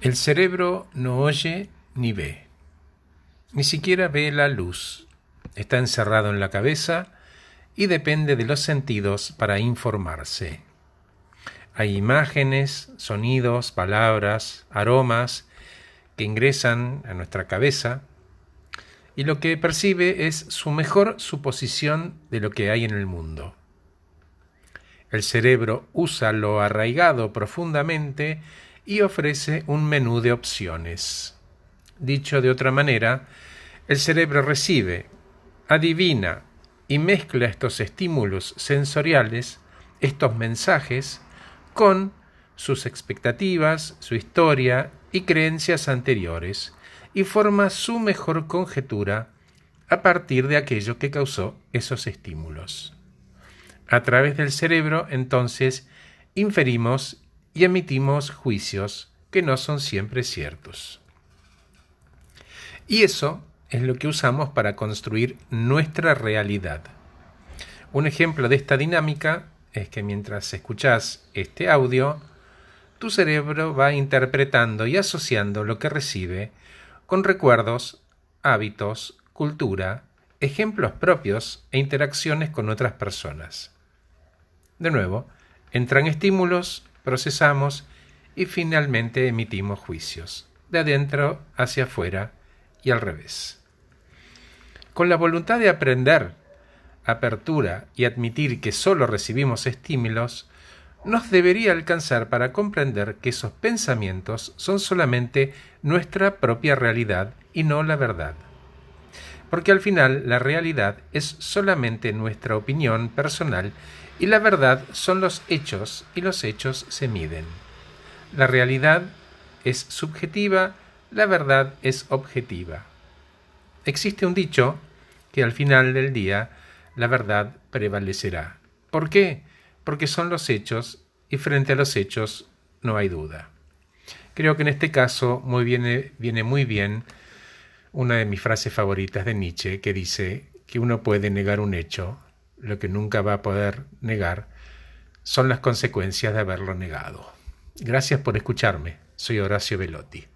El cerebro no oye ni ve, ni siquiera ve la luz. Está encerrado en la cabeza y depende de los sentidos para informarse. Hay imágenes, sonidos, palabras, aromas que ingresan a nuestra cabeza y lo que percibe es su mejor suposición de lo que hay en el mundo. El cerebro usa lo arraigado profundamente y ofrece un menú de opciones. Dicho de otra manera, el cerebro recibe, adivina y mezcla estos estímulos sensoriales, estos mensajes, con sus expectativas, su historia y creencias anteriores, y forma su mejor conjetura a partir de aquello que causó esos estímulos. A través del cerebro, entonces, inferimos y emitimos juicios que no son siempre ciertos. Y eso es lo que usamos para construir nuestra realidad. Un ejemplo de esta dinámica es que mientras escuchas este audio, tu cerebro va interpretando y asociando lo que recibe con recuerdos, hábitos, cultura, ejemplos propios e interacciones con otras personas. De nuevo, entran estímulos procesamos y finalmente emitimos juicios, de adentro hacia afuera y al revés. Con la voluntad de aprender, apertura y admitir que solo recibimos estímulos, nos debería alcanzar para comprender que esos pensamientos son solamente nuestra propia realidad y no la verdad. Porque al final la realidad es solamente nuestra opinión personal y la verdad son los hechos y los hechos se miden. La realidad es subjetiva, la verdad es objetiva. Existe un dicho que al final del día la verdad prevalecerá. ¿Por qué? Porque son los hechos y frente a los hechos no hay duda. Creo que en este caso muy viene, viene muy bien una de mis frases favoritas de Nietzsche que dice que uno puede negar un hecho, lo que nunca va a poder negar, son las consecuencias de haberlo negado. Gracias por escucharme. Soy Horacio Velotti.